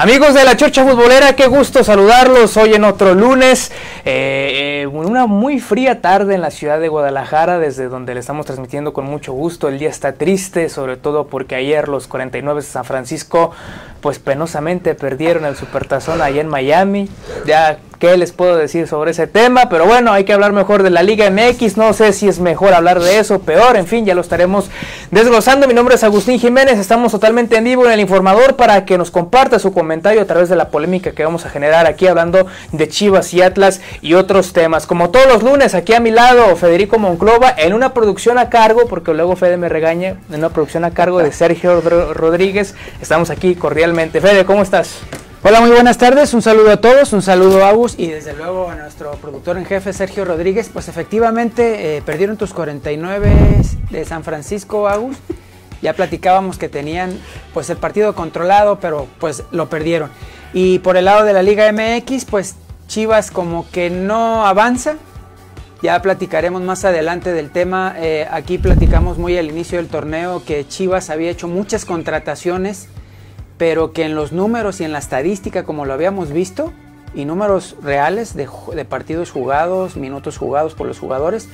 Amigos de la Chorcha Futbolera, qué gusto saludarlos hoy en otro lunes. Eh, eh, una muy fría tarde en la ciudad de Guadalajara, desde donde le estamos transmitiendo con mucho gusto. El día está triste, sobre todo porque ayer los 49 de San Francisco, pues penosamente perdieron el Supertazón allá en Miami. Ya qué les puedo decir sobre ese tema, pero bueno, hay que hablar mejor de la Liga MX, no sé si es mejor hablar de eso, peor, en fin, ya lo estaremos desglosando. Mi nombre es Agustín Jiménez, estamos totalmente en vivo en el informador para que nos comparta su comentario a través de la polémica que vamos a generar aquí hablando de Chivas y Atlas y otros temas. Como todos los lunes, aquí a mi lado, Federico Monclova, en una producción a cargo, porque luego Fede me regaña, en una producción a cargo de Sergio Rodríguez, estamos aquí cordialmente. Fede, ¿cómo estás? Hola, muy buenas tardes, un saludo a todos, un saludo a Agus y desde luego a nuestro productor en jefe Sergio Rodríguez. Pues efectivamente eh, perdieron tus 49 de San Francisco, Agus. Ya platicábamos que tenían pues el partido controlado, pero pues lo perdieron. Y por el lado de la Liga MX, pues Chivas como que no avanza. Ya platicaremos más adelante del tema. Eh, aquí platicamos muy al inicio del torneo que Chivas había hecho muchas contrataciones pero que en los números y en la estadística, como lo habíamos visto, y números reales de, partidos jugados, minutos jugados por los jugadores,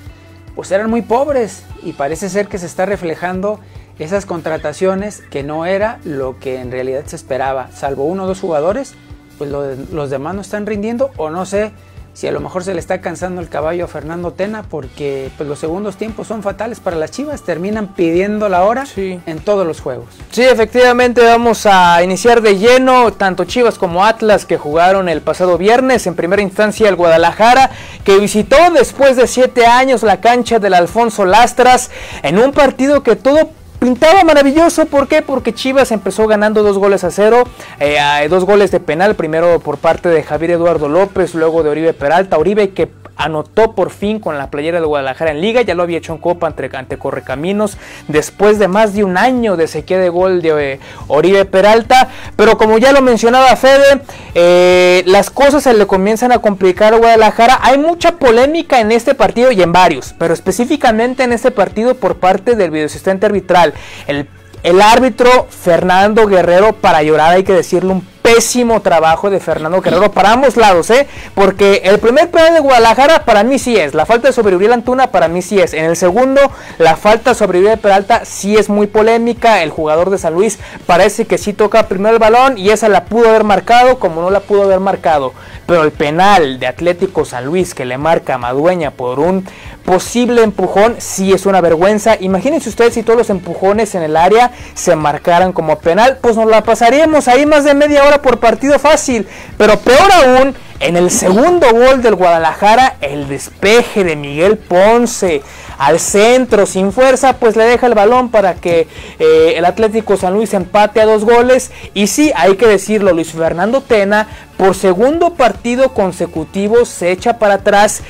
pues eran muy pobres y parece ser que se está reflejando esas contrataciones que no era lo que en realidad se esperaba, salvo uno o dos jugadores, pues los demás no están rindiendo o no sé si a lo mejor se le está cansando el caballo a Fernando Tena porque pues, los segundos tiempos son fatales para las Chivas, terminan pidiendo la hora en todos los juegos. Sí, efectivamente vamos a iniciar de lleno tanto Chivas como Atlas que jugaron el pasado viernes en primera instancia el Guadalajara que visitó después de siete años la cancha del Alfonso Lastras en un partido que todo pintaba maravilloso. ¿Por qué? Porque Chivas empezó ganando dos goles a cero. Eh, dos goles de penal. Primero por parte de Javier Eduardo López, luego de Oribe Peralta. Oribe que anotó por fin con la playera de Guadalajara en Liga, ya lo había hecho en Copa ante, Correcaminos después de más de un año de sequía de gol de eh, Oribe Peralta, pero como ya lo mencionaba Fede, eh, las cosas se le comienzan a complicar a Guadalajara, hay mucha polémica en este partido y en varios, pero específicamente en este partido por parte del videoasistente arbitral, el el árbitro Fernando Guerrero, para llorar hay que decirle un pésimo trabajo de Fernando Guerrero para ambos lados, ¿eh? Porque el primer penal de Guadalajara para mí sí es, la falta de sobrevivir Antuna para mí sí es. En el segundo, la falta de sobrevivir de Peralta sí es muy polémica. El jugador de San Luis parece que sí toca primero el balón y esa la pudo haber marcado como no la pudo haber marcado. Pero el penal de Atlético San Luis que le marca a Madueña por un posible empujón sí es una vergüenza. Imagínense ustedes si todos los empujones en el área se marcaran como penal, pues nos la pasaríamos ahí más de media hora por partido fácil. Pero peor aún, en el segundo gol del Guadalajara, el despeje de Miguel Ponce al centro sin fuerza, pues le deja el balón para que eh, el Atlético San Luis empate a dos goles. Y sí, hay que decirlo, Luis Fernando Tena por segundo partido consecutivo se echa para atrás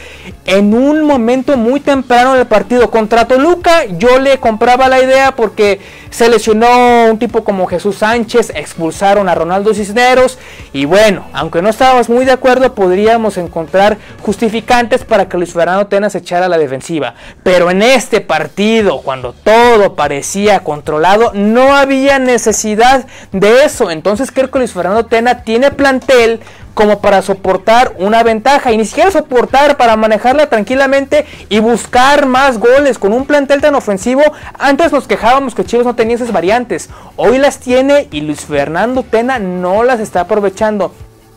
en un momento muy temprano del partido contra Toluca. Yo le compraba la idea porque se lesionó un tipo como Jesús Sánchez, expulsaron a Ronaldo Cisneros y bueno, aunque no estábamos muy de acuerdo, podríamos encontrar justificantes para que Luis Fernando Tena se echara a la defensiva. Pero en este partido, cuando todo parecía controlado, no había necesidad de eso. Entonces creo que Luis Fernando Tena tiene plantel como para soportar una ventaja y ni siquiera soportar para manejarla tranquilamente y buscar más goles con un plantel tan ofensivo. Antes nos quejábamos que Chivas no tenía esas variantes, hoy las tiene y Luis Fernando Tena no las está aprovechando.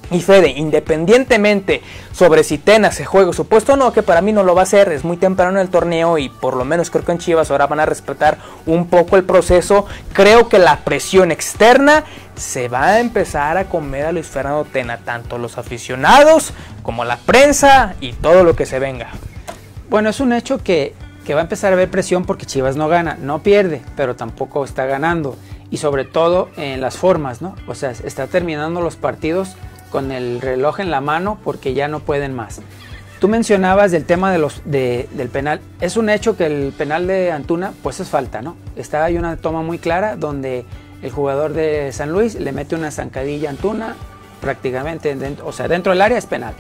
Y Fede, independientemente sobre si Tena se juega su puesto o no, que para mí no lo va a hacer, es muy temprano en el torneo y por lo menos creo que en Chivas ahora van a respetar un poco el proceso. Creo que la presión externa se va a empezar a comer a Luis Fernando Tena, tanto los aficionados como la prensa y todo lo que se venga. Bueno, es un hecho que, que va a empezar a haber presión porque Chivas no gana, no pierde, pero tampoco está ganando. Y sobre todo en las formas, ¿no? O sea, está terminando los partidos con el reloj en la mano porque ya no pueden más. Tú mencionabas del tema de los, del penal. Es un hecho que el penal de Antuna, pues es falta, ¿no? Está hay una toma muy clara donde el jugador de San Luis le mete una zancadilla a Antuna, prácticamente, dentro, o sea, dentro del área es penal.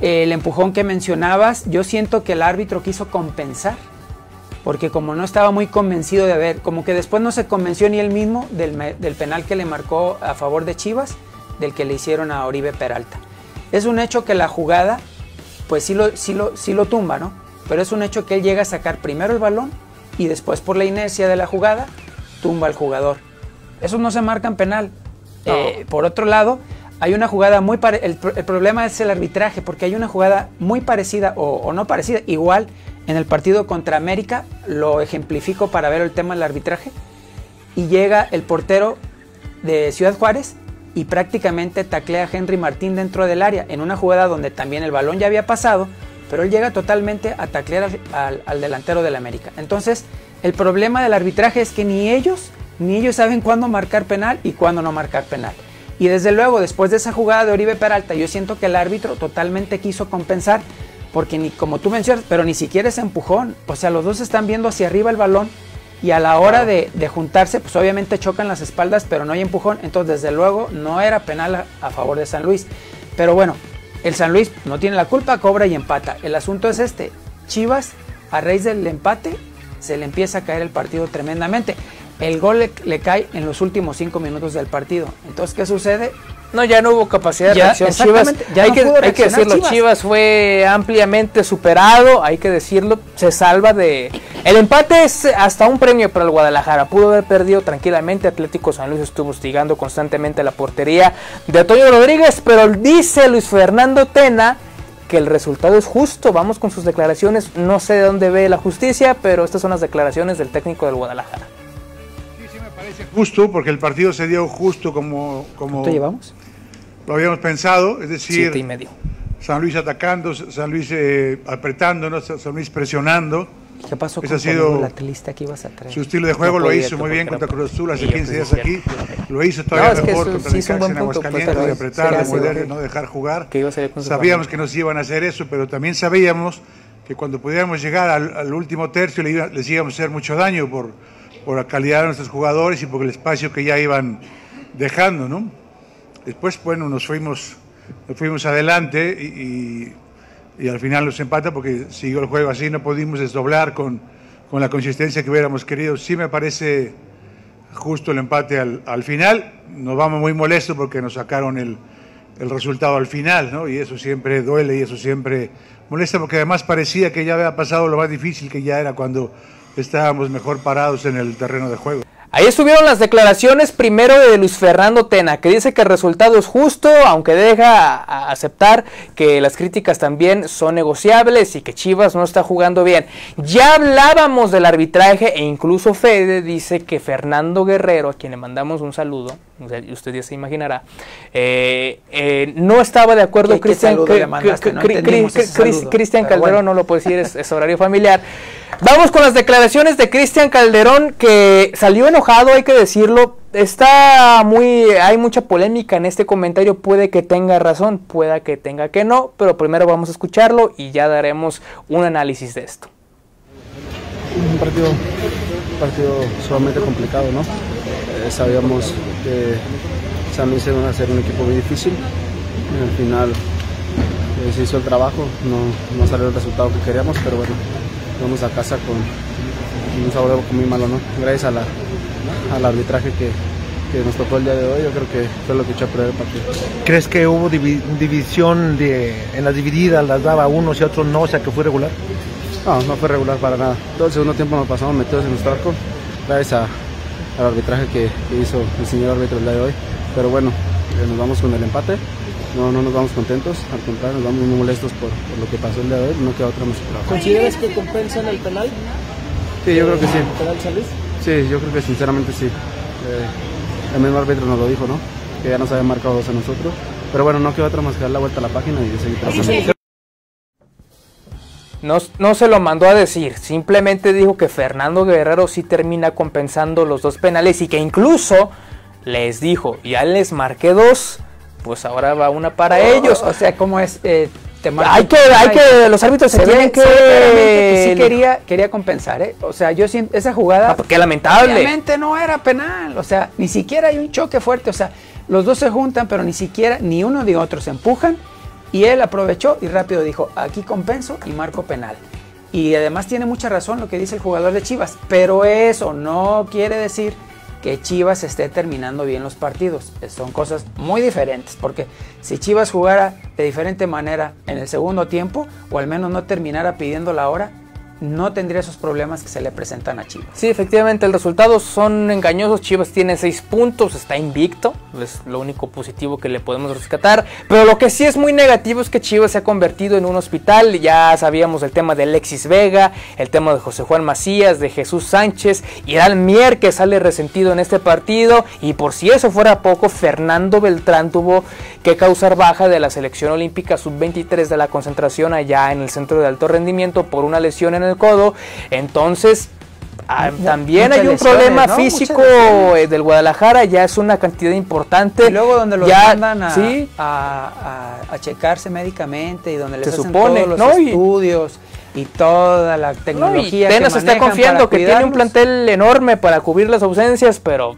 El empujón que mencionabas, yo siento que el árbitro quiso compensar, porque como no estaba muy convencido de ver, como que después no se convenció ni él mismo del penal que le marcó a favor de Chivas, del que le hicieron a Oribe Peralta. Es un hecho que la jugada, pues sí lo, sí lo, sí lo tumba, ¿no? Pero es un hecho que él llega a sacar primero el balón y después por la inercia de la jugada, tumba al jugador. Eso no se marca en penal. Eh, por otro lado, hay una jugada muy el, el, problema es el arbitraje, porque hay una jugada muy parecida o, o, no parecida, igual en el partido contra América, lo ejemplifico para ver el tema del arbitraje, y llega el portero de Ciudad Juárez y prácticamente taclea a Henry Martín dentro del área, en una jugada donde también el balón ya había pasado, pero él llega totalmente a taclear al, delantero del América. Entonces, el problema del arbitraje es que ni ellos, ni ellos saben cuándo marcar penal y cuándo no marcar penal. Y desde luego, después de esa jugada de Oribe Peralta, yo siento que el árbitro totalmente quiso compensar, porque ni como tú mencionas, pero ni siquiera es empujón. O sea, los dos están viendo hacia arriba el balón y a la hora de, de, juntarse, pues obviamente chocan las espaldas, pero no hay empujón. Entonces, desde luego, no era penal a, a favor de San Luis. Pero bueno, el San Luis no tiene la culpa, cobra y empata. El asunto es este: Chivas, a raíz del empate, se le empieza a caer el partido tremendamente. El gol le, le, cae en los últimos cinco minutos del partido. Entonces, ¿qué sucede? No, ya no hubo capacidad de reacción. Chivas, ya hay, no que, hay que decirlo, Chivas. Chivas. fue ampliamente superado, hay que decirlo, se salva de... El empate es hasta un premio para el Guadalajara, pudo haber perdido tranquilamente, Atlético San Luis estuvo hostigando constantemente la portería de Antonio Rodríguez, pero dice Luis Fernando Tena que el resultado es justo, vamos con sus declaraciones, no sé de dónde ve la justicia, pero estas son las declaraciones del técnico del Guadalajara. Parece justo, porque el partido se dio justo como, como ¿Cuánto llevamos? lo habíamos pensado, es decir, Siete y medio. San Luis atacando, San Luis eh, apretándonos, San Luis presionando. ¿Qué pasó con ha sido la lista que ibas a traer? Su estilo de juego No lo hizo muy bien contra Cruz Azul hace y yo 15 días aquí. Lo hizo todavía No, mejor contra sí buen en pues, Aguascalientes, de apretar, de morder, de no dejar jugar. Que iba a Sabíamos que nos iban a hacer eso, pero también sabíamos que cuando pudiéramos llegar al, al último tercio le iba- les íbamos a hacer mucho daño por, por la calidad de nuestros jugadores y por el espacio que ya iban dejando, ¿no? Después, bueno, nos fuimos, nos fuimos adelante y, y- y al final nos empata porque siguió el juego así, no pudimos desdoblar con, con la consistencia que hubiéramos querido. Sí me parece justo el empate al, al final. Nos vamos muy molestos porque nos sacaron el, el resultado al final, ¿no? Y eso siempre duele y eso siempre molesta porque además parecía que ya había pasado lo más difícil que ya era cuando estábamos mejor parados en el terreno de juego. Ahí estuvieron las declaraciones primero de Luis Fernando Tena, que dice que el resultado es justo, aunque deja a- aceptar que las críticas también son negociables y que Chivas no está jugando bien. Ya hablábamos del arbitraje e incluso Fede dice que Fernando Guerrero, a quien le mandamos un saludo, usted ya se imaginará, eh, eh, no estaba de acuerdo ¿Qué- qué Cristian? No Calderón, bueno. no lo puedo decir, es, es horario familiar. Vamos con las declaraciones de Cristian Calderón, que salió enojado, hay que decirlo. Está muy, hay mucha polémica en este comentario. Puede que tenga razón, pueda que tenga que no, pero primero vamos a escucharlo y ya daremos un análisis de esto. Un partido, partido sumamente complicado, ¿no? Eh, sabíamos que San Luis iba a ser un equipo muy difícil. Y al final eh, se hizo el trabajo, no, no salió el resultado que queríamos, pero bueno, vamos a casa con un sabor muy malo, ¿no? Gracias a la, al arbitraje que, que nos tocó el día de hoy, yo creo que fue lo que echó a perder el partido. ¿Crees que hubo divi- división de, en las divididas, las daba unos y otros no, o sea que fue regular? No, no fue regular para nada. Todo el segundo tiempo nos pasamos metidos en nuestro arco, gracias a- al arbitraje que, que hizo el señor árbitro el día de hoy. Pero bueno, eh, nos vamos con el empate, no, no nos vamos contentos, al contrario, nos vamos muy molestos por, por lo que pasó el día de hoy, no queda otra más. ¿Consideras que compensan el penal? Sí, yo creo que sí. ¿El penal San Luis? Sí, yo creo que sinceramente sí. Eh, el mismo árbitro nos lo dijo, ¿no? Que ya nos había marcado dos a nosotros. Pero bueno, no queda otra más que dar la vuelta a la página y seguir trabajando. No, no se lo mandó a decir, simplemente dijo que Fernando Guerrero sí termina compensando los dos penales y que incluso les dijo, ya les marqué dos, pues ahora va una para ellos. O sea, ¿cómo es? Eh, te Hay que, hay que, los árbitros se, Se tienen que... sí quería, quería compensar, ¿eh? O sea, yo siento esa jugada. Ah, qué lamentable. Obviamente no era penal, o sea, ni siquiera hay un choque fuerte, o sea, los dos se juntan, pero ni siquiera, ni uno ni otro se empujan, y él aprovechó y rápido dijo, aquí compenso y marco penal. Y además tiene mucha razón lo que dice el jugador de Chivas, pero eso no quiere decir que Chivas esté terminando bien los partidos. Son cosas muy diferentes, porque si Chivas jugara de diferente manera en el segundo tiempo, o al menos no terminara pidiendo la hora, no tendría esos problemas que se le presentan a Chivas. Sí, efectivamente, el resultado son engañosos. Chivas tiene seis puntos, está invicto, es lo único positivo que le podemos rescatar. Pero lo que sí es muy negativo es que Chivas se ha convertido en un hospital. Ya sabíamos el tema de Alexis Vega, el tema de José Juan Macías, de Jesús Sánchez, y Mier que sale resentido en este partido. Y por si eso fuera poco, Fernando Beltrán tuvo que causar baja de la selección olímpica sub-23 de la concentración allá en el centro de alto rendimiento por una lesión en el codo. Entonces, ah, también hay un problema físico eh, del Guadalajara, ya es una cantidad importante. Y luego donde los mandan a, a, checarse médicamente y donde les hacen supone, todos los estudios y, toda la tecnología. No, se está confiando que tiene un plantel enorme para cubrir las ausencias, pero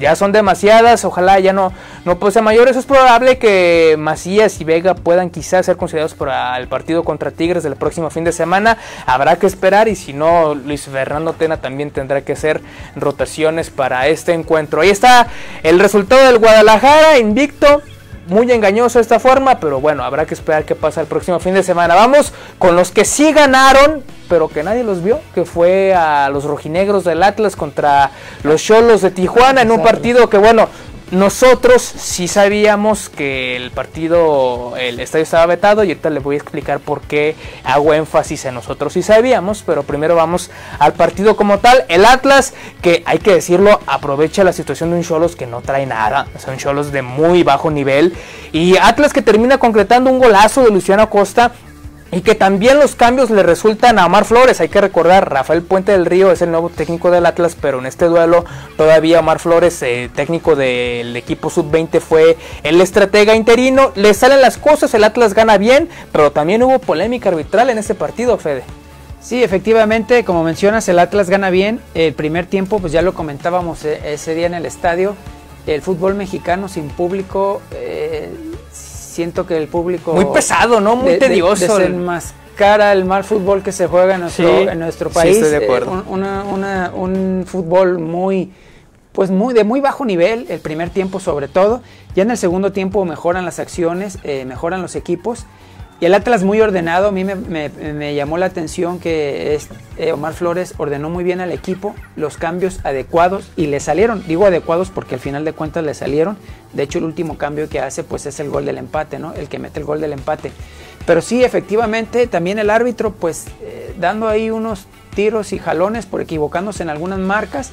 ya son demasiadas, ojalá ya no, no pose mayores. Es probable que Macías y Vega puedan quizás ser considerados para el partido contra Tigres del próximo fin de semana. Habrá que esperar y si no, Luis Fernando Tena también tendrá que hacer rotaciones para este encuentro. Ahí está el resultado del Guadalajara, invicto muy engañoso esta forma, pero bueno, habrá que esperar qué pasa el próximo fin de semana. Vamos con los que sí ganaron, pero que nadie los vio, que fue a los rojinegros del Atlas contra los Cholos de Tijuana en un partido que bueno, nosotros sí sabíamos que el partido, el estadio estaba vetado y ahorita les voy a explicar por qué hago énfasis en nosotros sí sabíamos, pero primero vamos al partido como tal. El Atlas, que hay que decirlo, aprovecha la situación de un Cholos que no trae nada, son Cholos de muy bajo nivel. Y Atlas que termina concretando un golazo de Luciano Costa y que también los cambios le resultan a Omar Flores. Hay que recordar, Rafael Puente del Río es el nuevo técnico del Atlas, pero en este duelo todavía Omar Flores, eh, técnico del equipo sub-20, fue el estratega interino. Le salen las cosas, el Atlas gana bien, pero también hubo polémica arbitral en ese partido, Fede. Sí, efectivamente, como mencionas, el Atlas gana bien. El primer tiempo, pues ya lo comentábamos eh, ese día en el estadio. El fútbol mexicano sin público... Siento que el público... Muy pesado, ¿no? Muy tedioso. desenmascara el mal fútbol que se juega en nuestro, en nuestro país. Sí, estoy de acuerdo. Eh, un fútbol muy pues muy de muy bajo nivel el primer tiempo sobre todo ya en el segundo tiempo mejoran las acciones eh, mejoran los equipos y el Atlas muy ordenado, a mí me, llamó la atención que eh, Omar Flores ordenó muy bien al equipo los cambios adecuados y le salieron, digo adecuados porque al final de cuentas le salieron, de hecho el último cambio que hace pues es el gol del empate, ¿no? El que mete el gol del empate. Pero sí, efectivamente, también el árbitro pues eh, dando ahí unos tiros y jalones por equivocándose en algunas marcas,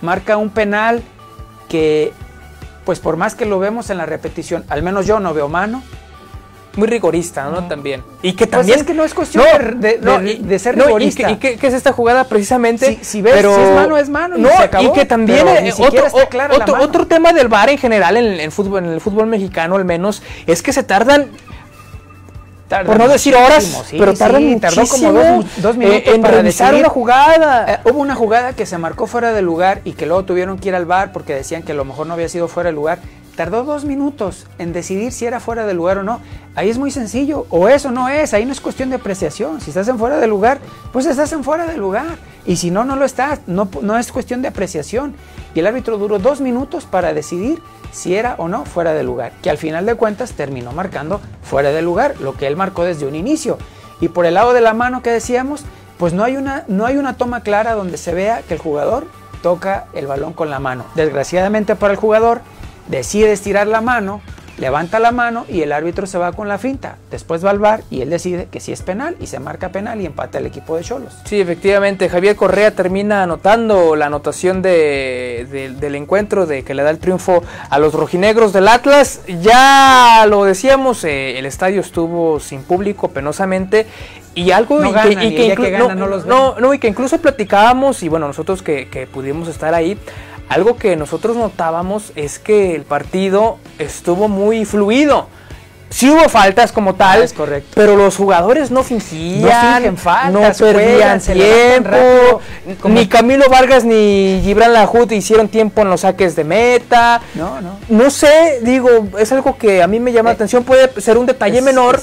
marca un penal que pues por más que lo vemos en la repetición, al menos yo no veo mano, muy rigorista, ¿no? También. Y que pues también. es que no es cuestión de, ser rigorista. Y, que, es esta jugada precisamente. Si, ves, pero, si es mano, es mano. No, y, que también eh, otro, otro, tema del VAR en general, en, el fútbol, en el fútbol mexicano al menos, es que se tardan por no decir horas, pero tardan tardó como dos, minutos eh, en para revisar una jugada. Eh, hubo una jugada que se marcó fuera de lugar y que luego tuvieron que ir al bar porque decían que a lo mejor no había sido fuera de lugar Tardó dos minutos en decidir si era fuera de lugar o no. Ahí es muy sencillo. O eso no es. Ahí no es cuestión de apreciación. Si estás en fuera de lugar, pues estás en fuera de lugar. Y si no, no lo estás. No, es cuestión de apreciación. Y el árbitro duró dos minutos para decidir si era o no fuera de lugar. Que al final de cuentas terminó marcando fuera de lugar, lo que él marcó desde un inicio. Y por el lado de la mano que decíamos, pues no hay una, no hay una toma clara donde se vea que el jugador toca el balón con la mano. Desgraciadamente para el jugador, decide estirar la mano, levanta la mano y el árbitro se va con la finta. Después va al bar y él decide que sí es penal y se marca penal y empata el equipo de Cholos. Sí, efectivamente, Javier Correa termina anotando la anotación del encuentro de que le da el triunfo a los rojinegros del Atlas. Ya lo decíamos, eh, el estadio estuvo sin público penosamente y algo que, y que incluso platicábamos y bueno, nosotros que, que pudimos estar ahí, algo que nosotros notábamos es que el partido estuvo muy fluido. Sí hubo faltas como tal, es correcto. pero los jugadores no fingían, no, faltas, no perdían tiempo, ni Camilo Vargas ni Gibran Lajut hicieron tiempo en los saques de meta. No, no. No sé, digo, es algo que a mí me llama la eh, atención, puede ser un detalle menor,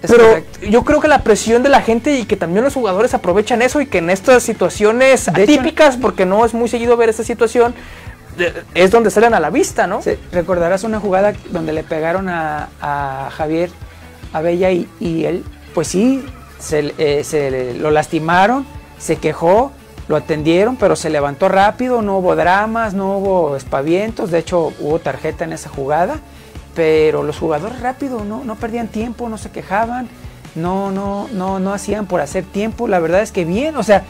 pero yo creo que la presión de la gente y que también los jugadores aprovechan eso y que en estas situaciones atípicas, porque no es muy seguido ver esta situación, es donde salen a la vista, ¿no? Sí, recordarás una jugada donde le pegaron a, a Javier Abella y, y, él, pues sí, se, eh, se, lo lastimaron, se quejó, lo atendieron, pero se levantó rápido, no hubo dramas, no hubo espavientos, de hecho hubo tarjeta en esa jugada, pero los jugadores rápido, no, no perdían tiempo, no se quejaban, no, no, no, no hacían por hacer tiempo, la verdad es que bien, o sea,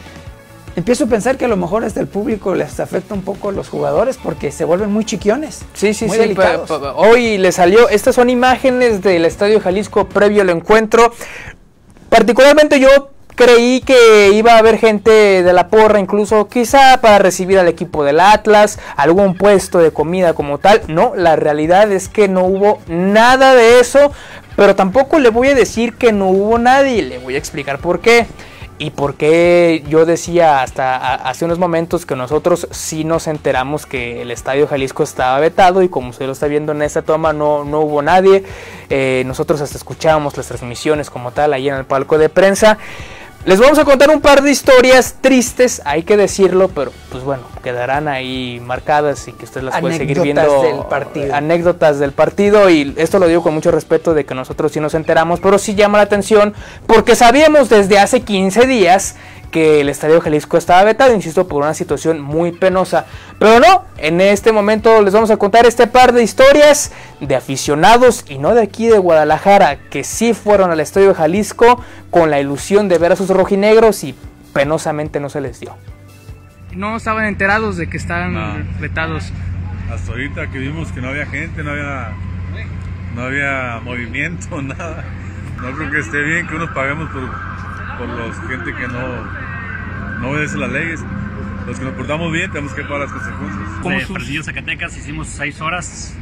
empiezo a pensar que a lo mejor hasta el público les afecta un poco a los jugadores porque se vuelven muy chiquiones. Sí, sí, muy sí. delicados. hoy le salió, estas son imágenes del Estadio Jalisco previo al encuentro. Particularmente yo creí que iba a haber gente de la porra, incluso quizá para recibir al equipo del Atlas, algún puesto de comida como tal. No, la realidad es que no hubo nada de eso, pero tampoco le voy a decir que no hubo nadie, le voy a explicar por qué. Y por qué yo decía hasta hace unos momentos que nosotros sí nos enteramos que el Estadio Jalisco estaba vetado y como usted lo está viendo en esta toma no, no hubo nadie. Eh, nosotros hasta escuchábamos las transmisiones como tal ahí en el palco de prensa. Les vamos a contar un par de historias tristes, hay que decirlo, pero pues bueno, quedarán ahí marcadas y que usted las puede seguir Anécdotas viendo. del partido. Anécdotas del partido y esto lo digo con mucho respeto de que nosotros sí nos enteramos, pero sí llama la atención porque sabíamos desde hace 15 días que el Estadio Jalisco estaba vetado, insisto, por una situación muy penosa. Pero no, en este momento les vamos a contar este par de historias de aficionados y no de aquí de Guadalajara, que sí fueron al Estadio Jalisco con la ilusión de ver a sus rojinegros y penosamente no se les dio. No estaban enterados de que estaban No. vetados. Hasta ahorita que vimos que no había gente, no había, no había movimiento, nada. No creo que esté bien que unos paguemos por, por los gente que no, no obedece las leyes. Los que nos portamos bien tenemos que pagar las consecuencias. ¿Cómo de Fresnillo, Zacatecas hicimos seis horas,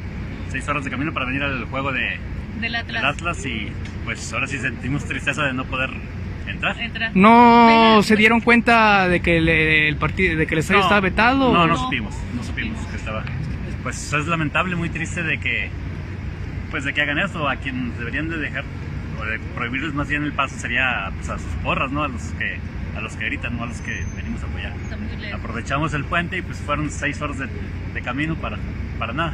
seis horas de camino para venir al juego de, Del Atlas. del Atlas y pues ahora sí sentimos tristeza de no poder entrar. Entra. ¿No Venga, se dieron cuenta de que el, el partido, de que el estadio estaba vetado? No, no No. supimos, no supimos que estaba. Pues es lamentable, muy triste de que, pues de que hagan esto. A quien deberían de dejar prohibirles más bien el paso sería pues, a sus porras, ¿no? A los que a los que gritan, no a los que venimos a apoyar. Aprovechamos el puente y pues fueron seis horas de, de camino para, para nada.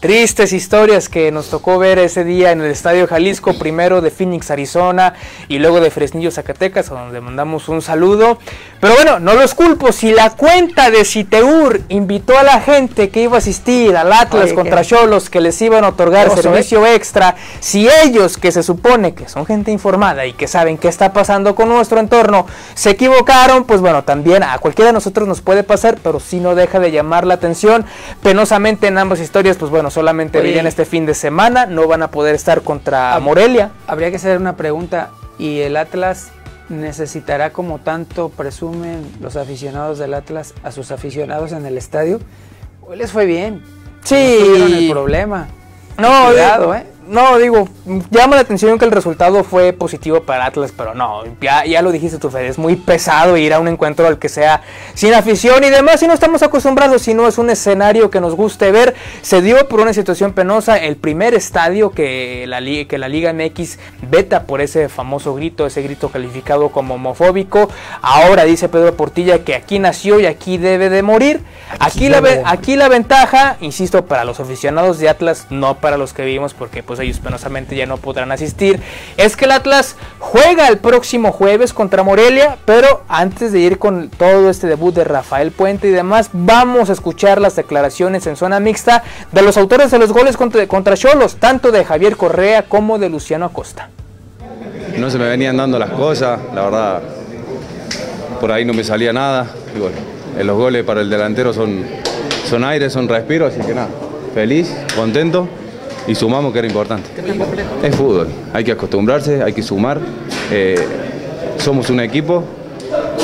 Tristes historias que nos tocó ver ese día en el Estadio Jalisco, primero de Phoenix, Arizona y luego de Fresnillo, Zacatecas, a donde mandamos un saludo. Pero bueno, no los culpo, si la cuenta de Citeur invitó a la gente que iba a asistir al Atlas Oye, contra Cholos que les iban a otorgar Oso, ¿eh? servicio extra, si ellos que se supone que son gente informada y que saben qué está pasando con nuestro entorno, se equivocaron, pues bueno, también a cualquiera de nosotros nos puede pasar, pero si no deja de llamar la atención. Penosamente en ambas historias, pues bueno, solamente Oye. vienen este fin de semana, no van a poder estar contra Morelia. Habría que hacer una pregunta. ¿Y el Atlas necesitará como tanto presumen los aficionados del Atlas a sus aficionados en el estadio? Hoy les fue bien. Sí. No el problema. No, Cuidado, eh, ¿eh? No, digo, llama la atención que el resultado fue positivo para Atlas, pero no, ya, ya lo dijiste tú, Fede, es muy pesado ir a un encuentro al que sea sin afición y demás, y no estamos acostumbrados, si no es un escenario que nos guste ver. Se dio por una situación penosa el primer estadio que la, que la Liga MX veta por ese famoso grito, ese grito calificado como homofóbico. Ahora dice Pedro Portilla que aquí nació y aquí debe de morir. Aquí, la, aquí la ventaja, insisto, para los aficionados de Atlas, no para los que vivimos, porque pues ellos penosamente ya no podrán asistir, es que el Atlas juega el próximo jueves contra Morelia, pero antes de ir con todo este debut de Rafael Puente y demás, vamos a escuchar las declaraciones en zona mixta de los autores de los goles contra, contra Cholos, tanto de Javier Correa como de Luciano Acosta. no se me venían dando las cosas, la verdad, por ahí no me salía nada. Y bueno, eh, los goles para el delantero son, son aire, son respiro, así que nada, feliz, contento y sumamos que era importante. Es fútbol, hay que acostumbrarse, hay que sumar. eh, somos un equipo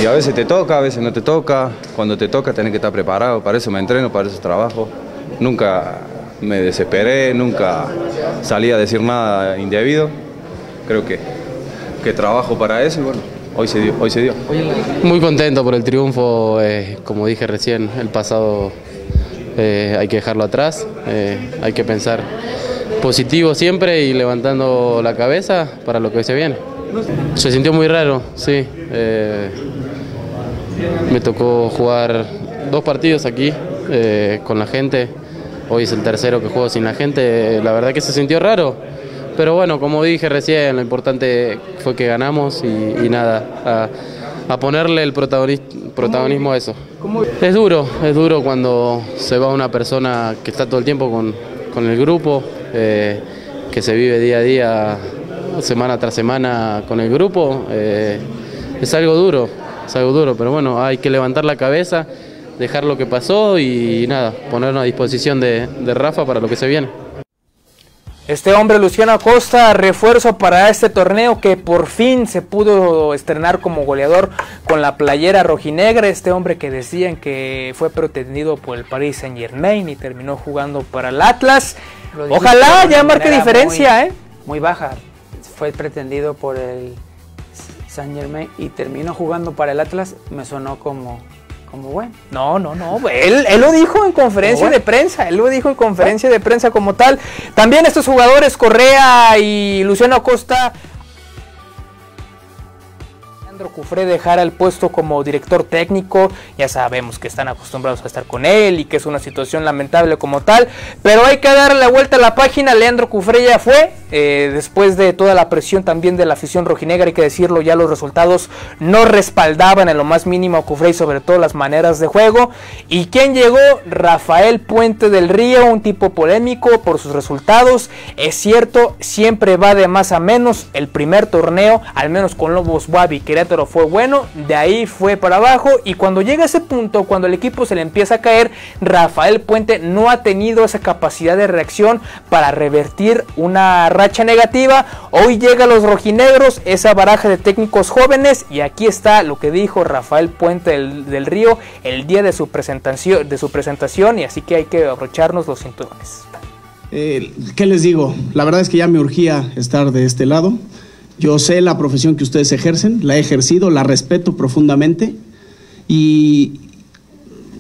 y a veces te toca, a veces no te toca. Cuando te toca tenés que estar preparado, para eso me entreno, para eso trabajo. Nunca me desesperé, nunca salí a decir nada indebido. Creo que, que trabajo para eso y bueno, hoy se dio. Hoy se dio. Muy contento por el triunfo, eh, como dije recién, el pasado eh, hay que dejarlo atrás, eh, hay que pensar positivo siempre y levantando la cabeza para lo que se viene. Se sintió muy raro, sí. eh, me tocó jugar dos partidos aquí eh, con la gente. Hoy es el tercero que juego sin la gente. La verdad que se sintió raro. Pero bueno, como dije recién, lo importante fue que ganamos y, nada, a, ponerle el protagonismo a eso. Es duro, es duro cuando se va una persona que está todo el tiempo con, el grupo, eh, que se vive día a día, semana tras semana con el grupo. Eh, es algo duro, es algo duro, pero bueno, hay que levantar la cabeza, dejar lo que pasó y nada, ponernos a disposición de, Rafa para lo que se viene. Este hombre, Luciano Acosta, refuerzo para este torneo que por fin se pudo estrenar como goleador con la playera rojinegra. Este hombre que decían que fue pretendido por el Paris Saint Germain y terminó jugando para el Atlas. Ojalá ya marque diferencia, ¿eh? Muy baja. Fue pretendido por el Saint Germain y terminó jugando para el Atlas, me sonó como, como bueno. No, no, no. Él, él lo dijo en conferencia de prensa. Él lo dijo en conferencia de prensa como tal. También estos jugadores, Correa y Luciano Acosta, Cufré dejara el puesto como director técnico. Ya sabemos que están acostumbrados a estar con él y que es una situación lamentable como tal. Pero hay que darle la vuelta a la página. Leandro Cufré ya fue. Eh, después de toda la presión también de la afición rojinegra, hay que decirlo, ya los resultados no respaldaban en lo más mínimo a Cufré y sobre todo las maneras de juego. ¿Y quién llegó? Rafael Puente del Río, un tipo polémico por sus resultados. Es cierto, siempre va de más a menos. El primer torneo, al menos con Lobos Wabi, Querétaro fue bueno, de ahí fue para abajo y cuando llega ese punto, cuando el equipo se le empieza a caer, Rafael Puente no ha tenido esa capacidad de reacción para revertir una racha negativa. Hoy llega los rojinegros, esa baraja de técnicos jóvenes y aquí está lo que dijo Rafael Puente del, Río el día de su presentación, de su presentación y así que hay que abrocharnos los cinturones. Eh, ¿Qué les digo? La verdad es que ya me urgía estar de este lado. Yo sé la profesión que ustedes ejercen, la he ejercido, la respeto profundamente y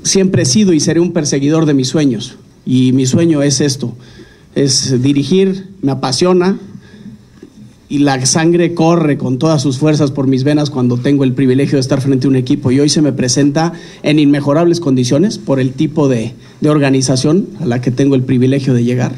siempre he sido y seré un perseguidor de mis sueños. Y mi sueño es esto, es dirigir, me apasiona y la sangre corre con todas sus fuerzas por mis venas cuando tengo el privilegio de estar frente a un equipo y hoy se me presenta en inmejorables condiciones por el tipo de, organización a la que tengo el privilegio de llegar.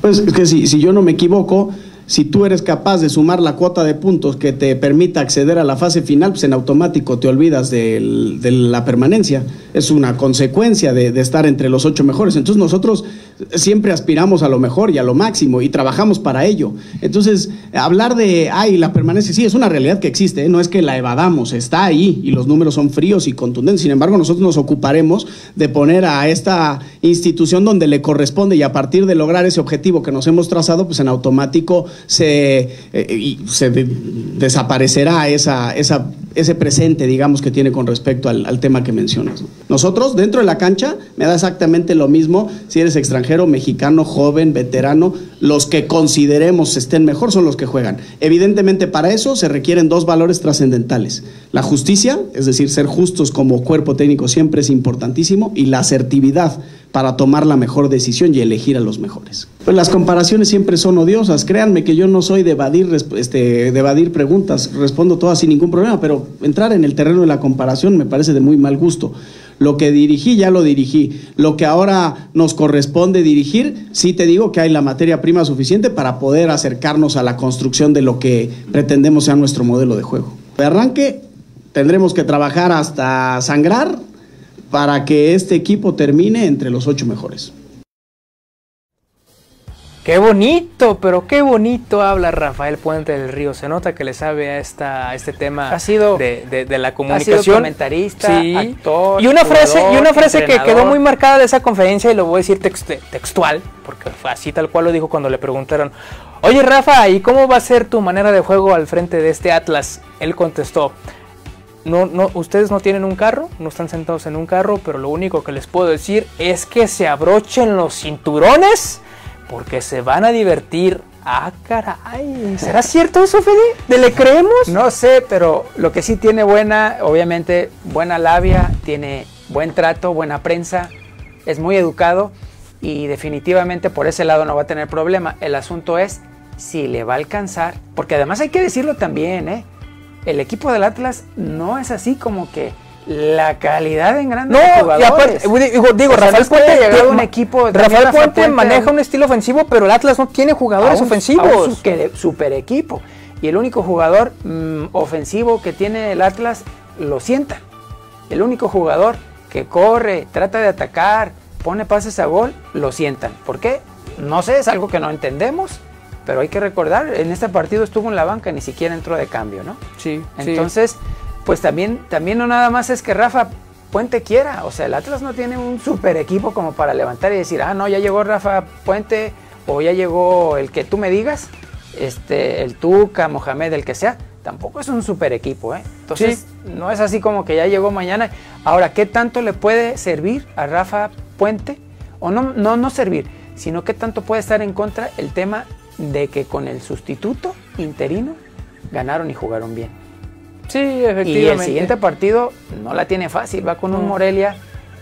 Pues que si, si yo no me equivoco, si tú eres capaz de sumar la cuota de puntos que te permita acceder a la fase final, pues en automático te olvidas de, la permanencia. Es una consecuencia de, de, estar entre los ocho mejores. Entonces nosotros siempre aspiramos a lo mejor y a lo máximo y trabajamos para ello. Entonces, hablar de, ay, la permanencia, sí, es una realidad que existe, ¿eh? no es que la evadamos, está ahí y los números son fríos y contundentes. Sin embargo, nosotros nos ocuparemos de poner a esta institución donde le corresponde y a partir de lograr ese objetivo que nos hemos trazado, pues en automático se, eh, desaparecerá esa, esa, ese presente, digamos, que tiene con respecto al, tema que mencionas. Nosotros, dentro de la cancha, me da exactamente lo mismo si eres extranjero mexicano, joven, veterano, los que consideremos estén mejor son los que juegan. Evidentemente para eso se requieren dos valores trascendentales. La justicia, es decir, ser justos como cuerpo técnico siempre es importantísimo, y la asertividad para tomar la mejor decisión y elegir a los mejores. Pues las comparaciones siempre son odiosas. Créanme que yo no soy de evadir, este, de evadir preguntas, respondo todas sin ningún problema, pero entrar en el terreno de la comparación me parece de muy mal gusto. Lo que dirigí, ya lo dirigí. Lo que ahora nos corresponde dirigir, sí te digo que hay la materia prima suficiente para poder acercarnos a la construcción de lo que pretendemos sea nuestro modelo de juego. De arranque, tendremos que trabajar hasta sangrar para que este equipo termine entre los ocho mejores. Qué bonito, pero qué bonito habla Rafael Puente del Río. Se nota que le sabe a, esta, este tema ha sido, de, la comunicación. Ha sido comentarista, actor, y una frase y una frase que quedó muy marcada de esa conferencia y lo voy a decir textual, porque fue así tal cual lo dijo cuando le preguntaron, oye Rafa, ¿y cómo va a ser tu manera de juego al frente de este Atlas? Él contestó, no, no, ustedes no tienen un carro, no están sentados en un carro, pero lo único que les puedo decir es que se abrochen los cinturones porque se van a divertir. Ah, caray. ¿Será cierto eso, Fede? ¿De le creemos? No sé, pero lo que sí tiene buena, obviamente, buena labia, tiene buen trato, buena prensa, es muy educado y definitivamente por ese lado no va a tener problema. El asunto es si le va a alcanzar, porque además hay que decirlo también, ¿eh? El equipo del Atlas no es así como que la calidad en grandes No, y jugadores. aparte, digo, digo O sea, Rafael no que Puente, llegado un equipo, Rafael Rafa Puente Puente maneja un estilo ofensivo, pero el Atlas no tiene jugadores un- ofensivos. un super, super equipo. Y el único jugador mm, ofensivo que tiene el Atlas lo sientan. El único jugador que corre, trata de atacar, pone pases a gol, lo sientan. ¿Por qué? No sé, es algo que no entendemos. Pero hay que recordar, en este partido estuvo en la banca, ni siquiera entró de cambio, ¿no? Sí, Entonces, pues también, también no nada más es que Rafa Puente quiera. O sea, el Atlas no tiene un super equipo como para levantar y decir, ah, no, ya llegó Rafa Puente o ya llegó el que tú me digas, este, el Tuca, Mohamed, el que sea. Tampoco es un super equipo, ¿eh? Entonces, no es así como que ya llegó mañana. Ahora, ¿qué tanto le puede servir a Rafa Puente? O no, no, no servir, sino qué tanto puede estar en contra el tema de que con el sustituto interino ganaron y jugaron bien. Sí, Y efectivamente. el siguiente partido no la tiene fácil, va con un No. Morelia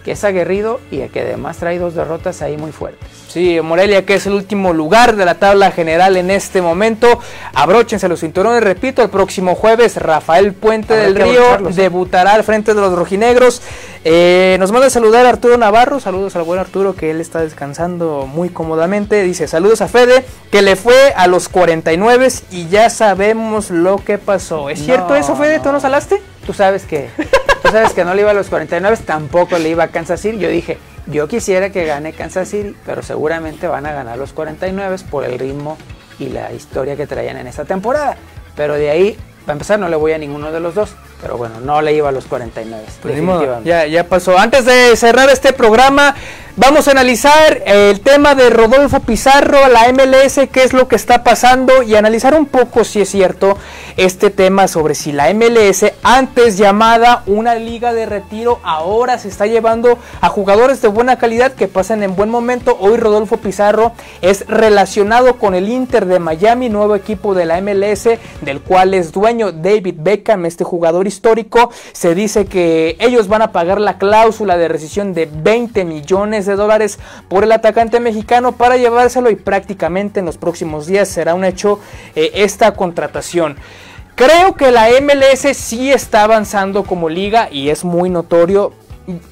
que es aguerrido y que además trae dos derrotas ahí muy fuertes. Sí, Morelia que es el último lugar de la tabla general en este momento. Abróchense los cinturones, repito, el próximo jueves Rafael Puente Habrá del Río ¿eh? debutará al frente de los rojinegros. Eh, nos manda a saludar Arturo Navarro, saludos al buen Arturo que él está descansando muy cómodamente. Dice saludos a Fede que le fue a los 49 y ya sabemos lo que pasó. ¿Es cierto No, eso Fede? ¿Tú nos hablaste? Tú sabes que tú sabes que no le iba a los 49, tampoco le iba a Kansas City. Yo dije, yo quisiera que gane Kansas City, pero seguramente van a ganar los 49 por el ritmo y la historia que traían en esta temporada. Pero de ahí, para empezar, no le voy a ninguno de los dos. Pero bueno, no le iba a los 49. Pues ya, ya pasó. Antes de cerrar este programa, vamos a analizar el tema de Rodolfo Pizarro, la MLS, qué es lo que está pasando y analizar un poco si es cierto este tema sobre si la MLS, antes llamada una liga de retiro, ahora se está llevando a jugadores de buena calidad que pasan en buen momento. Hoy Rodolfo Pizarro es relacionado con el Inter de Miami, nuevo equipo de la MLS, del cual es dueño David Beckham, este jugador histórico. Se dice que ellos van a pagar la cláusula de rescisión de 20 millones de dólares por el atacante mexicano para llevárselo y prácticamente en los próximos días será un hecho eh, esta contratación. Creo que la MLS sí está avanzando como liga y es muy notorio.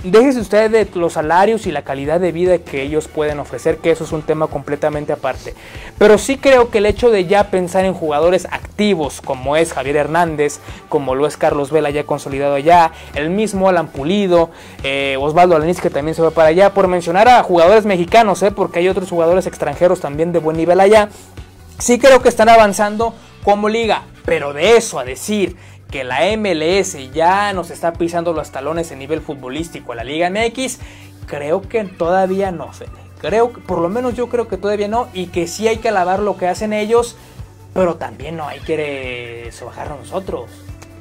Déjese usted de los salarios y la calidad de vida que ellos pueden ofrecer, que eso es un tema completamente aparte. Pero sí creo que el hecho de ya pensar en jugadores activos, como es Javier Hernández, como lo es Carlos Vela ya consolidado allá, el mismo Alan Pulido, eh, Osvaldo Alanis que también se va para allá, por mencionar a jugadores mexicanos, eh, porque hay otros jugadores extranjeros también de buen nivel allá, sí creo que están avanzando como liga, pero de eso a decir que la MLS ya nos está pisando los talones en nivel futbolístico a la Liga MX, creo que todavía no, Fede. Creo por lo menos yo creo que todavía no, y que sí hay que alabar lo que hacen ellos, pero también no hay que sobajarnos nosotros.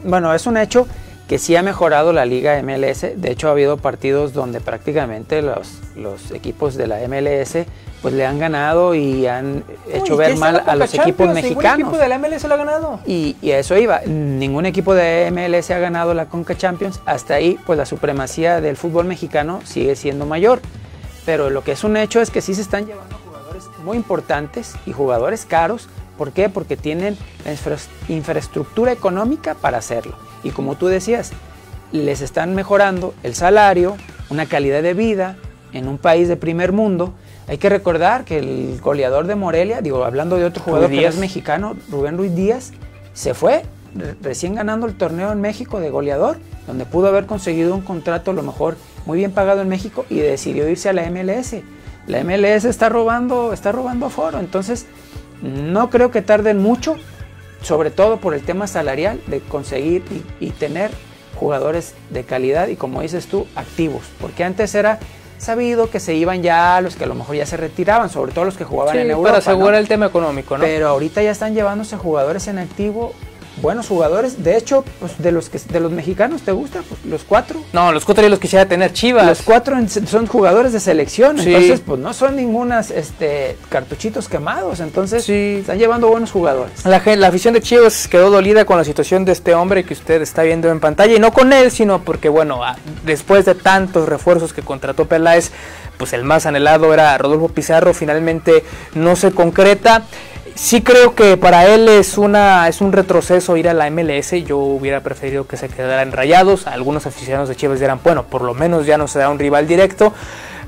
Bueno, es un hecho que sí ha mejorado la liga MLS. De hecho, ha habido partidos donde prácticamente los equipos de la MLS pues le han ganado y han hecho Uy, ver ¿qué está mal a los equipos Champions? Ningún mexicanos. equipo de la MLS lo ha ganado. Y, y a eso iba. Ningún equipo de MLS ha ganado la Conca Champions. Hasta ahí, pues la supremacía del fútbol mexicano sigue siendo mayor. Pero lo que es un hecho es que sí se están llevando jugadores muy importantes y jugadores caros. ¿Por qué? Porque tienen la infra- infraestructura económica para hacerlo. Y como tú decías, les están mejorando el salario, una calidad de vida en un país de primer mundo. Hay que recordar que el goleador de Morelia, digo, hablando de otro jugador que no es mexicano, Rubén Ruiz Díaz, se fue re- recién ganando el torneo en México de goleador, donde pudo haber conseguido un contrato a lo mejor muy bien pagado en México y decidió irse a la MLS. La MLS está robando, está robando aforo, entonces no creo que tarden mucho, sobre todo por el tema salarial, de conseguir y, y tener jugadores de calidad y como dices tú, activos, porque antes era sabido que se iban ya los que a lo mejor ya se retiraban, sobre todo los que jugaban Sí, en Europa. para asegurar ¿no? el tema económico, ¿no? Pero ahorita ya están llevándose jugadores en activo, buenos jugadores. De hecho, pues de los que de los mexicanos, ¿te gusta? Pues, los cuatro. No, los cuatro yo los quisiera tener Chivas. Los cuatro en- son jugadores de selección, Sí. entonces pues no son ningunas este, cartuchitos quemados, entonces están llevando buenos jugadores. La, la afición de Chivas quedó dolida con la situación de este hombre que usted está viendo en pantalla y no con él, sino porque, bueno, después de tantos refuerzos que contrató Peláez, pues el más anhelado era Rodolfo Pizarro, finalmente no se concreta. Sí creo que para él es una es un retroceso ir a la MLS. Yo hubiera preferido que se quedara en Rayados. Algunos aficionados de Chivas dirán, bueno, por lo menos ya no se da un rival directo.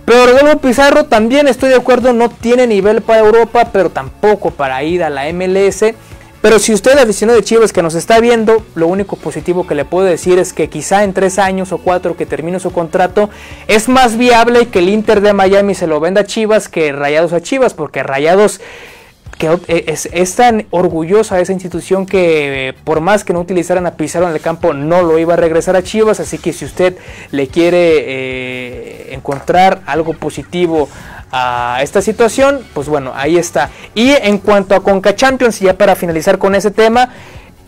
Pero Rodolfo Pizarro también estoy de acuerdo, no tiene nivel para Europa, pero tampoco para ir a la MLS. Pero si usted, aficionado de Chivas que nos está viendo, lo único positivo que le puedo decir es que quizá en tres años o cuatro que termine su contrato, es más viable que el Inter de Miami se lo venda a Chivas que Rayados a Chivas, porque Rayados que es, tan orgullosa esa institución que por más que no utilizaran a Pizarro en el campo no lo iba a regresar a Chivas, así que si usted le quiere eh, encontrar algo positivo a esta situación, pues bueno, ahí está. Y en cuanto a Conca Champions, ya para finalizar con ese tema,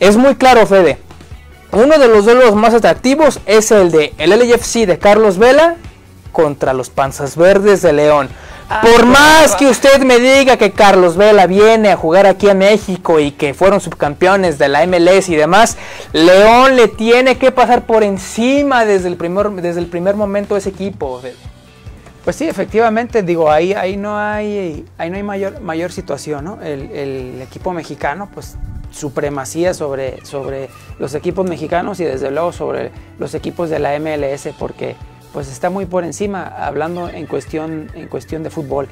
es muy claro, Fede. Uno de los duelos más atractivos es el de el LFC de Carlos Vela contra los Panzas Verdes de León. Ah, Por más que usted me diga que Carlos Vela viene a jugar aquí a México y que fueron subcampeones de la MLS y demás, León le tiene que pasar por encima desde el primer, desde el primer momento ese equipo. Pues sí, efectivamente, digo, ahí, ahí no hay, ahí no hay mayor, mayor situación, ¿no? El, equipo mexicano, pues supremacía sobre, sobre los equipos mexicanos y desde luego sobre los equipos de la MLS, porque pues está muy por encima, hablando en cuestión, en cuestión de fútbol.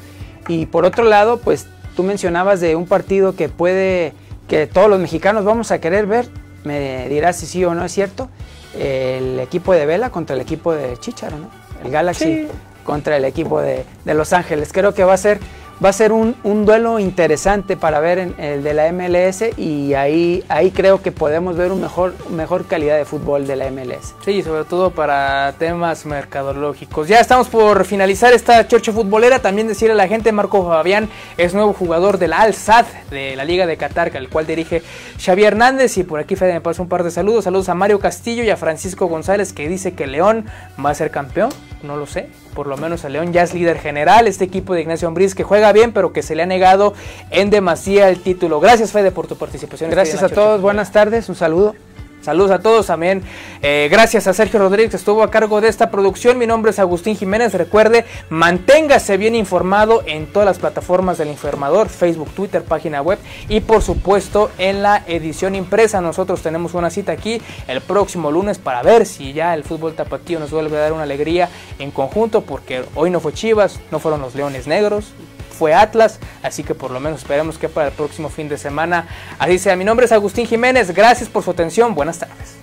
Y por otro lado, pues tú mencionabas de un partido que puede, que todos los mexicanos vamos a querer ver, me dirás si sí o no es cierto, el equipo de Vela contra el equipo de Chicharo, ¿no? El Galaxy contra el equipo de, de Los Ángeles. Creo que va a ser va a ser un, duelo interesante para ver en el de la MLS y ahí, ahí creo que podemos ver una mejor, mejor calidad de fútbol de la MLS. Sí, sobre todo para temas mercadológicos. Ya estamos por finalizar esta chocha futbolera. También decirle a la gente, Marco Fabián es nuevo jugador del Al Sadd de la Liga de Qatar, el cual dirige Xavi Hernández. Y por aquí Fede me pasa un par de saludos. Saludos a Mario Castillo y a Francisco González que dice que León va a ser campeón. No lo sé por lo menos el León ya es líder general, este equipo de Ignacio Ambriz que juega bien, pero que se le ha negado en demasía el título. Gracias Fede por tu participación. Gracias a todos, buenas tardes, un saludo. Saludos a todos también. Eh, gracias a Sergio Rodríguez estuvo a cargo de esta producción. Mi nombre es Agustín Jiménez. Recuerde, manténgase bien informado en todas las plataformas del Informador, Facebook, Twitter, página web y por supuesto en la edición impresa. Nosotros tenemos una cita aquí el próximo lunes para ver si ya el fútbol tapatío nos vuelve a dar una alegría en conjunto porque hoy no fue Chivas, no fueron los Leones Negros, fue Atlas, así que por lo menos esperemos que para el próximo fin de semana así sea. Mi nombre es Agustín Jiménez, gracias por su atención, buenas tardes.